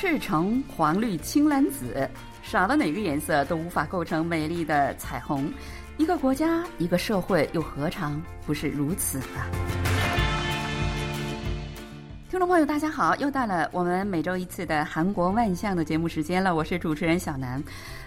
赤橙黄绿青蓝紫，少了哪个颜色都无法构成美丽的彩虹。一个国家，一个社会，又何尝不是如此呢？听众朋友，大家好！又到了我们每周一次的韩国万象的节目时间了，我是主持人小南。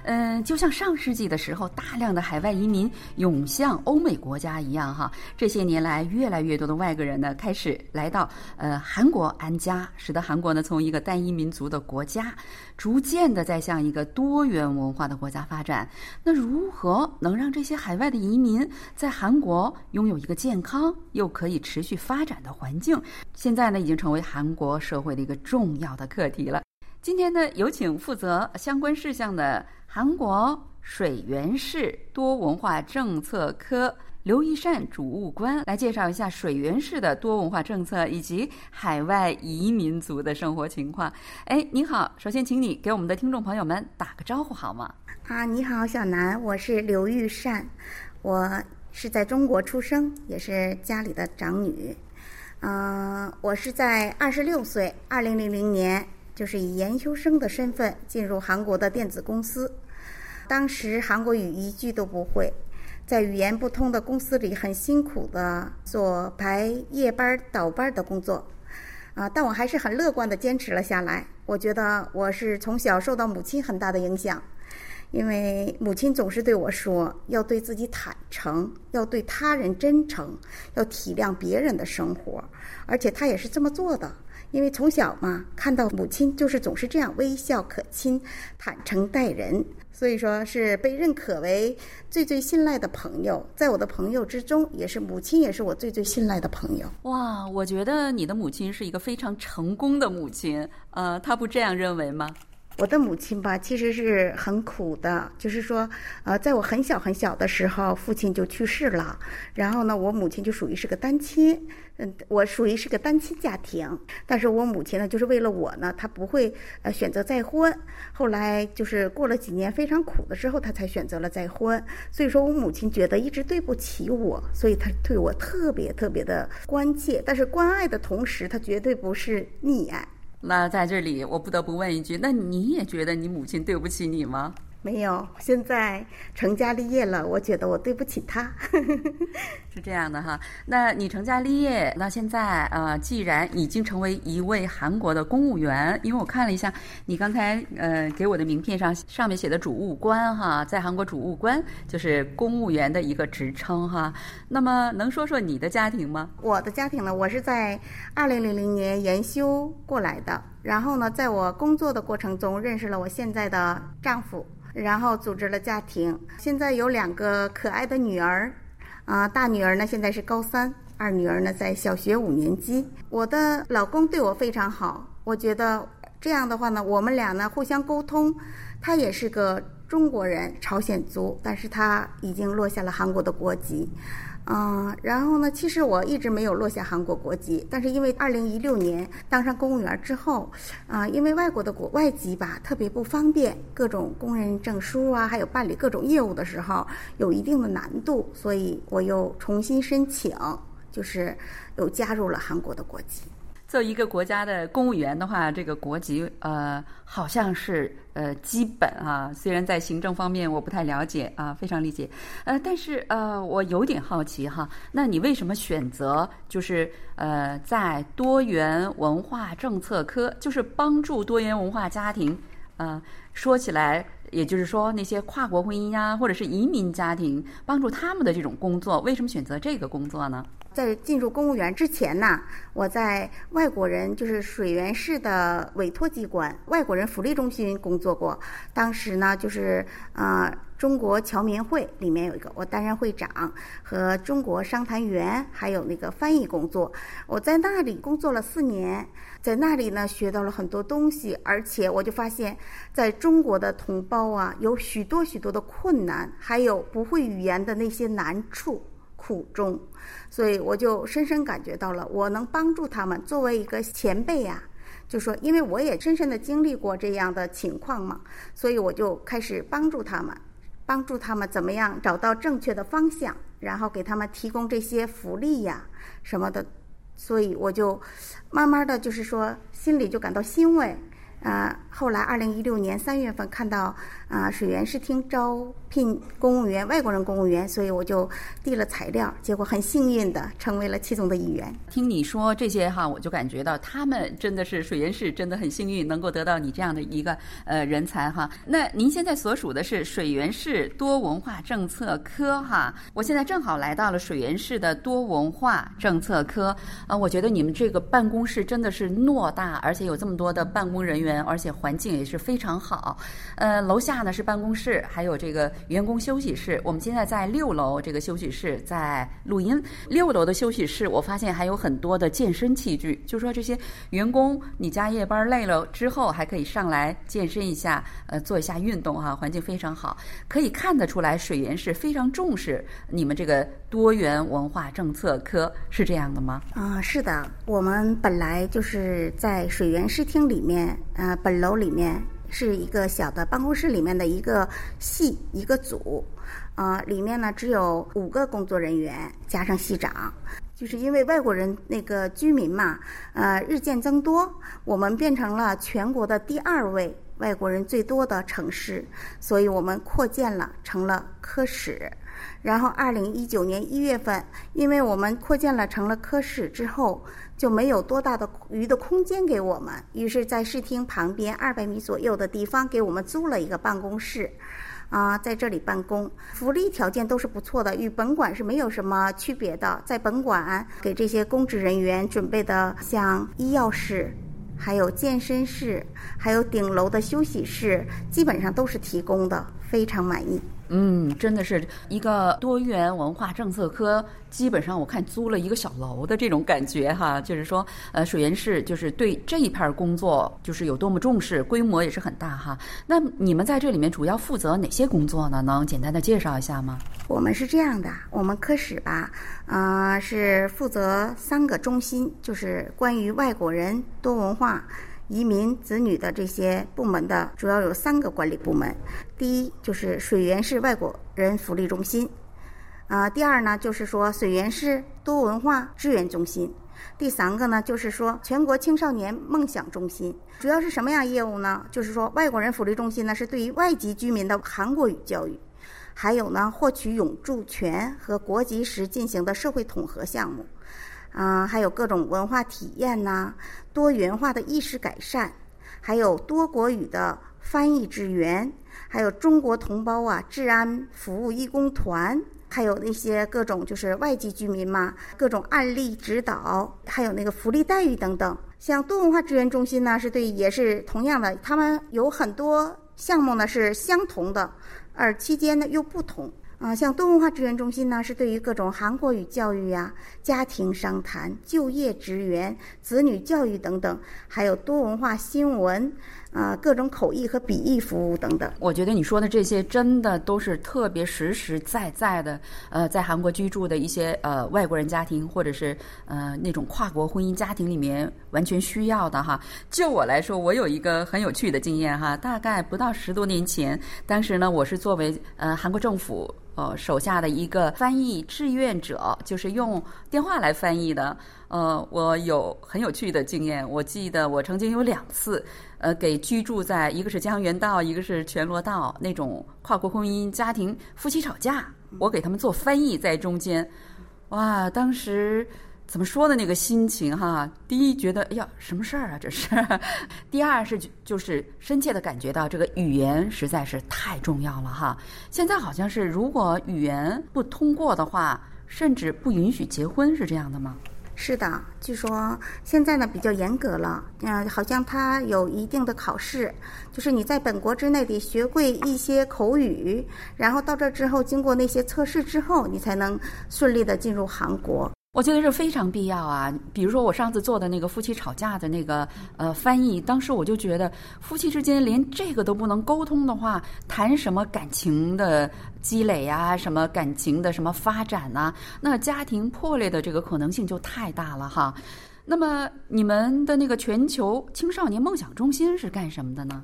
嗯，就像上世纪的时候，大量的海外移民涌向欧美国家一样，哈，这些年来，越来越多的外国人呢，开始来到呃韩国安家，使得韩国呢，从一个单一民族的国家，逐渐的在向一个多元文化的国家发展。那如何能让这些海外的移民在韩国拥有一个健康又可以持续发展的环境？现在呢，已经成为韩国社会的一个重要的课题了。今天呢，有请负责相关事项的韩国水源市多文化政策科刘一善主务官来介绍一下水源市的多文化政策以及海外移民族的生活情况。哎，你好，首先请你给我们的听众朋友们打个招呼好吗？啊，你好，小南，我是刘玉善，我是在中国出生，也是家里的长女。嗯，我是在二十六岁，二零零零年，就是以研究生的身份进入韩国的电子公司。当时韩国语一句都不会，在语言不通的公司里，很辛苦的做排夜班倒班的工作。啊，但我还是很乐观的坚持了下来。我觉得我是从小受到母亲很大的影响。因为母亲总是对我说：“要对自己坦诚，要对他人真诚，要体谅别人的生活。”而且她也是这么做的。因为从小嘛，看到母亲就是总是这样微笑可亲、坦诚待人，所以说是被认可为最最信赖的朋友。在我的朋友之中，也是母亲，也是我最最信赖的朋友。哇，我觉得你的母亲是一个非常成功的母亲。呃，她不这样认为吗？我的母亲吧，其实是很苦的。就是说，呃，在我很小很小的时候，父亲就去世了。然后呢，我母亲就属于是个单亲。嗯，我属于是个单亲家庭。但是我母亲呢，就是为了我呢，她不会呃选择再婚。后来就是过了几年非常苦的时候，她才选择了再婚。所以说我母亲觉得一直对不起我，所以她对我特别特别的关切。但是关爱的同时，她绝对不是溺爱。那在这里，我不得不问一句：那你也觉得你母亲对不起你吗？没有，现在成家立业了，我觉得我对不起他。是这样的哈，那你成家立业，那现在呃，既然已经成为一位韩国的公务员，因为我看了一下你刚才呃给我的名片上上面写的主务官哈，在韩国主务官就是公务员的一个职称哈。那么能说说你的家庭吗？我的家庭呢，我是在二零零零年研修过来的，然后呢，在我工作的过程中认识了我现在的丈夫。然后组织了家庭，现在有两个可爱的女儿，啊，大女儿呢现在是高三，二女儿呢在小学五年级。我的老公对我非常好，我觉得这样的话呢，我们俩呢互相沟通，他也是个中国人，朝鲜族，但是他已经落下了韩国的国籍。嗯，然后呢？其实我一直没有落下韩国国籍，但是因为二零一六年当上公务员之后，啊，因为外国的国外籍吧特别不方便，各种工人证书啊，还有办理各种业务的时候有一定的难度，所以我又重新申请，就是又加入了韩国的国籍。做一个国家的公务员的话，这个国籍呃好像是呃基本啊，虽然在行政方面我不太了解啊，非常理解，呃，但是呃我有点好奇哈，那你为什么选择就是呃在多元文化政策科，就是帮助多元文化家庭，呃说起来，也就是说那些跨国婚姻呀，或者是移民家庭，帮助他们的这种工作，为什么选择这个工作呢？在进入公务员之前呢，我在外国人就是水源市的委托机关外国人福利中心工作过。当时呢，就是呃中国侨民会里面有一个，我担任会长和中国商谈员，还有那个翻译工作。我在那里工作了四年，在那里呢学到了很多东西，而且我就发现，在中国的同胞啊，有许多许多的困难，还有不会语言的那些难处。苦衷，所以我就深深感觉到了，我能帮助他们。作为一个前辈呀，就说，因为我也深深的经历过这样的情况嘛，所以我就开始帮助他们，帮助他们怎么样找到正确的方向，然后给他们提供这些福利呀什么的。所以我就慢慢的就是说，心里就感到欣慰，啊，后来二零一六年三月份看到啊水源市厅招聘公务员，外国人公务员，所以我就递了材料，结果很幸运的成为了其中的一员。听你说这些哈，我就感觉到他们真的是水源市真的很幸运，能够得到你这样的一个呃人才哈。那您现在所属的是水源市多文化政策科哈，我现在正好来到了水源市的多文化政策科啊，我觉得你们这个办公室真的是偌大，而且有这么多的办公人员。而且环境也是非常好，呃，楼下呢是办公室，还有这个员工休息室。我们现在在六楼这个休息室在录音。六楼的休息室，我发现还有很多的健身器具，就说这些员工你加夜班累了之后，还可以上来健身一下，呃，做一下运动哈，环境非常好。可以看得出来，水源是非常重视你们这个多元文化政策科，是这样的吗？啊，是的，我们本来就是在水源视厅里面。呃，本楼里面是一个小的办公室里面的一个系一个组，呃，里面呢只有五个工作人员加上系长，就是因为外国人那个居民嘛，呃，日渐增多，我们变成了全国的第二位外国人最多的城市，所以我们扩建了，成了科室。然后，二零一九年一月份，因为我们扩建了成了科室之后。就没有多大的余的空间给我们，于是，在视听旁边二百米左右的地方给我们租了一个办公室，啊，在这里办公，福利条件都是不错的，与本馆是没有什么区别的。在本馆给这些公职人员准备的像医药室、还有健身室、还有顶楼的休息室，基本上都是提供的，非常满意。嗯，真的是一个多元文化政策科，基本上我看租了一个小楼的这种感觉哈，就是说，呃，水源市就是对这一片工作就是有多么重视，规模也是很大哈。那你们在这里面主要负责哪些工作呢？能简单的介绍一下吗？我们是这样的，我们科室吧，呃，是负责三个中心，就是关于外国人多文化。移民子女的这些部门的主要有三个管理部门，第一就是水源市外国人福利中心，啊，第二呢就是说水源市多文化支援中心，第三个呢就是说全国青少年梦想中心。主要是什么样业务呢？就是说外国人福利中心呢是对于外籍居民的韩国语教育，还有呢获取永住权和国籍时进行的社会统合项目。啊，还有各种文化体验呐，多元化的意识改善，还有多国语的翻译支援，还有中国同胞啊治安服务义工团，还有那些各种就是外籍居民嘛，各种案例指导，还有那个福利待遇等等。像多文化支援中心呢，是对也是同样的，他们有很多项目呢是相同的，而期间呢又不同。啊，像多文化支援中心呢，是对于各种韩国语教育呀、家庭商谈、就业支援、子女教育等等，还有多文化新闻。啊，各种口译和笔译服务等等。我觉得你说的这些真的都是特别实实在在的，呃，在韩国居住的一些呃外国人家庭，或者是呃那种跨国婚姻家庭里面完全需要的哈。就我来说，我有一个很有趣的经验哈，大概不到十多年前，当时呢，我是作为呃韩国政府呃手下的一个翻译志愿者，就是用电话来翻译的。呃，我有很有趣的经验。我记得我曾经有两次，呃，给居住在一个是江原道，一个是全罗道那种跨国婚姻家庭夫妻吵架，我给他们做翻译在中间。哇，当时怎么说的那个心情哈？第一觉得哎呀，什么事儿啊这是？第二是就是深切的感觉到这个语言实在是太重要了哈。现在好像是如果语言不通过的话，甚至不允许结婚，是这样的吗？是的，据说现在呢比较严格了，嗯，好像它有一定的考试，就是你在本国之内得学会一些口语，然后到这之后经过那些测试之后，你才能顺利的进入韩国。我觉得是非常必要啊！比如说我上次做的那个夫妻吵架的那个呃翻译，当时我就觉得夫妻之间连这个都不能沟通的话，谈什么感情的积累呀，什么感情的什么发展呐，那家庭破裂的这个可能性就太大了哈。那么你们的那个全球青少年梦想中心是干什么的呢？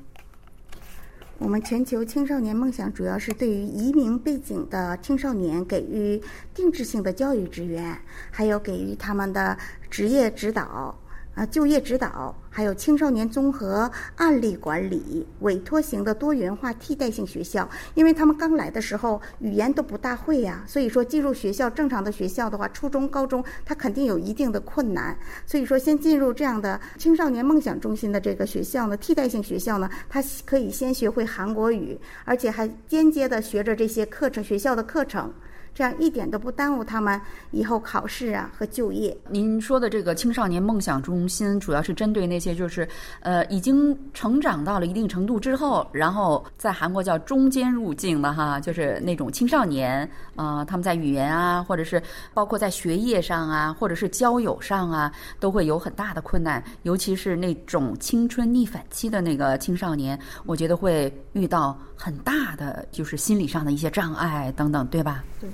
我们全球青少年梦想主要是对于移民背景的青少年给予定制性的教育资源，还有给予他们的职业指导，啊就业指导，还有青少年综合案例管理、委托型的多元化替代性学校。因为他们刚来的时候语言都不大会呀，所以说进入学校正常的学校的话，初中、高中他肯定有一定的困难。所以说，先进入这样的青少年梦想中心的这个学校呢，替代性学校呢，他可以先学会韩国语，而且还间接的学着这些课程学校的课程。这样一点都不耽误他们以后考试啊和就业。您说的这个青少年梦想中心，主要是针对那些就是呃已经成长到了一定程度之后，然后在韩国叫中间入境的哈，就是那种青少年啊，他们在语言啊，或者是包括在学业上啊，或者是交友上啊，都会有很大的困难。尤其是那种青春逆反期的那个青少年，我觉得会遇到很大的就是心理上的一些障碍等等，对吧？对。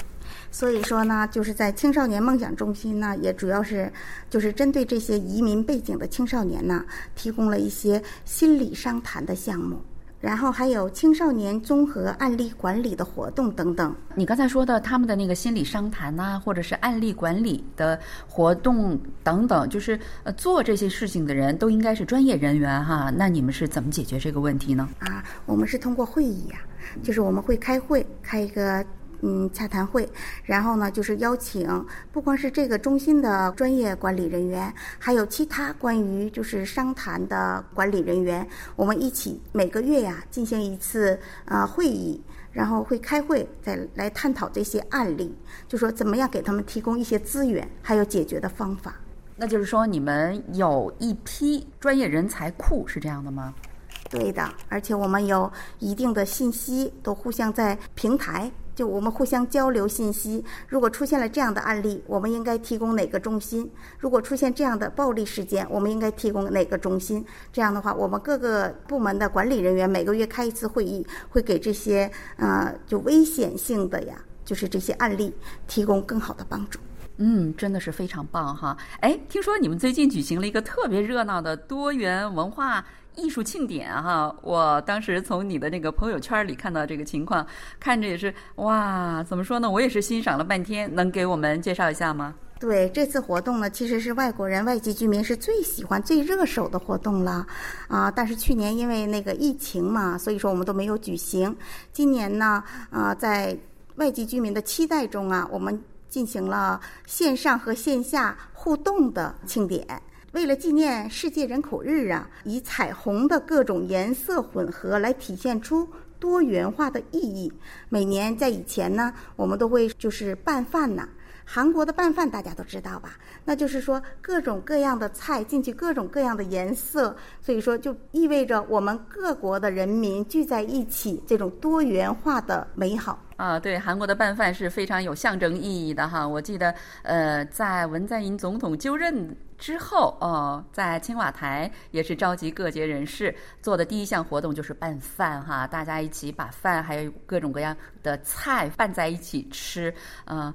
所以说呢，就是在青少年梦想中心呢，也主要是就是针对这些移民背景的青少年呢，提供了一些心理商谈的项目，然后还有青少年综合案例管理的活动等等。你刚才说的他们的那个心理商谈呐，或者是案例管理的活动等等，就是呃做这些事情的人都应该是专业人员哈。那你们是怎么解决这个问题呢？啊，我们是通过会议呀，就是我们会开会，开一个。嗯，洽谈会，然后呢，就是邀请不光是这个中心的专业管理人员，还有其他关于就是商谈的管理人员，我们一起每个月呀进行一次啊会议，然后会开会，再来探讨这些案例，就说怎么样给他们提供一些资源，还有解决的方法。那就是说，你们有一批专业人才库，是这样的吗？对的，而且我们有一定的信息，都互相在平台。就我们互相交流信息，如果出现了这样的案例，我们应该提供哪个中心？如果出现这样的暴力事件，我们应该提供哪个中心？这样的话，我们各个部门的管理人员每个月开一次会议，会给这些呃就危险性的呀，就是这些案例提供更好的帮助。嗯，真的是非常棒哈！哎，听说你们最近举行了一个特别热闹的多元文化。艺术庆典哈，我当时从你的那个朋友圈里看到这个情况，看着也是哇，怎么说呢？我也是欣赏了半天，能给我们介绍一下吗？对，这次活动呢，其实是外国人、外籍居民是最喜欢、最热手的活动了啊。但是去年因为那个疫情嘛，所以说我们都没有举行。今年呢，啊，在外籍居民的期待中啊，我们进行了线上和线下互动的庆典。为了纪念世界人口日啊，以彩虹的各种颜色混合来体现出多元化的意义。每年在以前呢，我们都会就是拌饭呐。韩国的拌饭大家都知道吧？那就是说各种各样的菜进去，各种各样的颜色，所以说就意味着我们各国的人民聚在一起，这种多元化的美好。啊，对，韩国的拌饭是非常有象征意义的哈。我记得，呃，在文在寅总统就任之后，哦，在青瓦台也是召集各界人士做的第一项活动就是拌饭哈，大家一起把饭还有各种各样的菜拌在一起吃，嗯，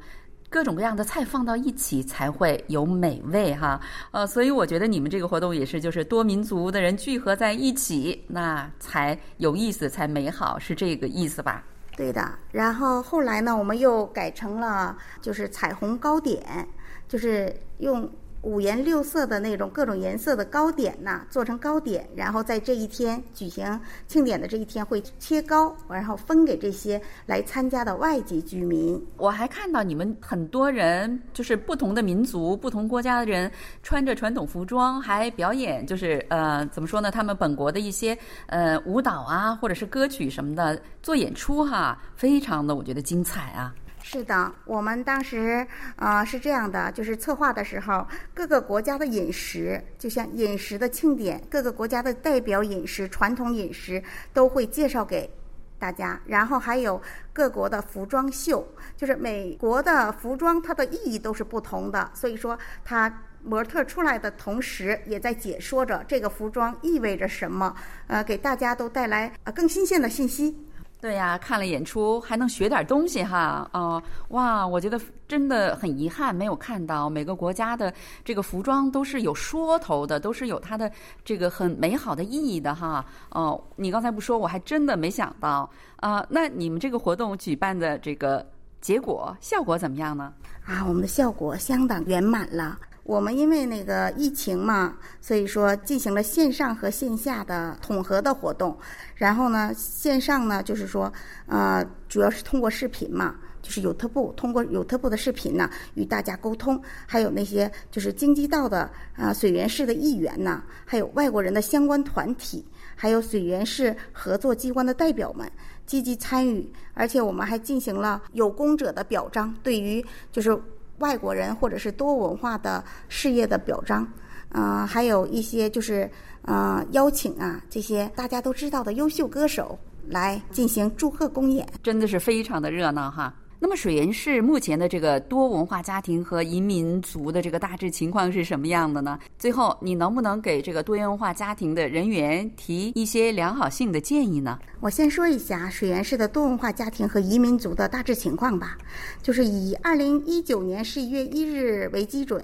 各种各样的菜放到一起才会有美味哈。呃，所以我觉得你们这个活动也是就是多民族的人聚合在一起，那才有意思，才美好，是这个意思吧？对的，然后后来呢，我们又改成了就是彩虹糕点，就是用。五颜六色的那种各种颜色的糕点呐，做成糕点，然后在这一天举行庆典的这一天会切糕，然后分给这些来参加的外籍居民。我还看到你们很多人，就是不同的民族、不同国家的人，穿着传统服装，还表演，就是呃，怎么说呢？他们本国的一些呃舞蹈啊，或者是歌曲什么的做演出哈，非常的我觉得精彩啊。是的，我们当时啊是这样的，就是策划的时候，各个国家的饮食，就像饮食的庆典，各个国家的代表饮食、传统饮食都会介绍给大家，然后还有各国的服装秀，就是美国的服装，它的意义都是不同的，所以说它模特出来的同时，也在解说着这个服装意味着什么，呃，给大家都带来呃更新鲜的信息。对呀，看了演出还能学点东西哈，哦，哇，我觉得真的很遗憾没有看到每个国家的这个服装都是有说头的，都是有它的这个很美好的意义的哈。哦，你刚才不说，我还真的没想到啊。那你们这个活动举办的这个结果效果怎么样呢？啊，我们的效果相当圆满了。我们因为那个疫情嘛，所以说进行了线上和线下的统合的活动。然后呢，线上呢就是说，呃，主要是通过视频嘛，就是有特步通过有特步的视频呢与大家沟通，还有那些就是京畿道的啊水源市的议员呢，还有外国人的相关团体，还有水源市合作机关的代表们积极参与，而且我们还进行了有功者的表彰，对于就是。外国人或者是多文化的事业的表彰，嗯，还有一些就是嗯邀请啊，这些大家都知道的优秀歌手来进行祝贺公演，真的是非常的热闹哈。那么水源市目前的这个多文化家庭和移民族的这个大致情况是什么样的呢？最后，你能不能给这个多元文化家庭的人员提一些良好性的建议呢？我先说一下水源市的多文化家庭和移民族的大致情况吧，就是以二零一九年十一月一日为基准。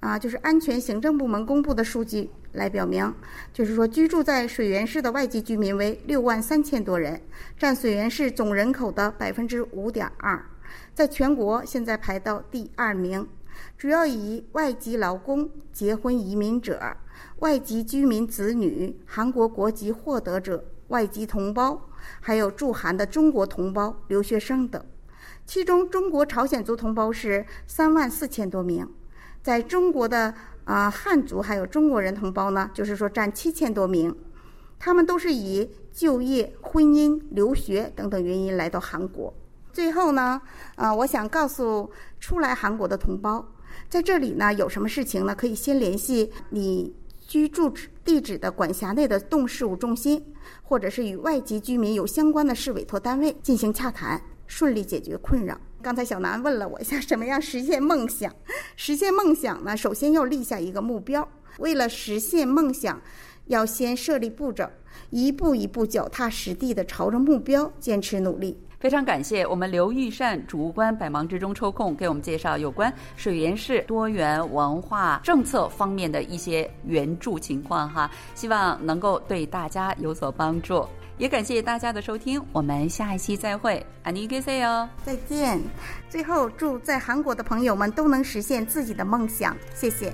啊，就是安全行政部门公布的数据来表明，就是说居住在水源市的外籍居民为六万三千多人，占水源市总人口的百分之五点二，在全国现在排到第二名，主要以外籍劳工、结婚移民者、外籍居民子女、韩国国籍获得者、外籍同胞，还有驻韩的中国同胞、留学生等，其中中国朝鲜族同胞是三万四千多名。在中国的啊汉族还有中国人同胞呢，就是说占七千多名，他们都是以就业、婚姻、留学等等原因来到韩国。最后呢，啊，我想告诉初来韩国的同胞，在这里呢有什么事情呢，可以先联系你居住地址的管辖内的动事务中心，或者是与外籍居民有相关的市委托单位进行洽谈，顺利解决困扰。刚才小南问了我一下，什么样实现梦想？实现梦想呢，首先要立下一个目标。为了实现梦想，要先设立步骤，一步一步脚踏实地的朝着目标坚持努力。非常感谢我们刘玉善主务官，百忙之中抽空给我们介绍有关水源市多元文化政策方面的一些援助情况哈，希望能够对大家有所帮助。也感谢大家的收听，我们下一期再会，안녕히계세 요。 再见。最后，祝在韩国的朋友们都能实现自己的梦想，谢谢。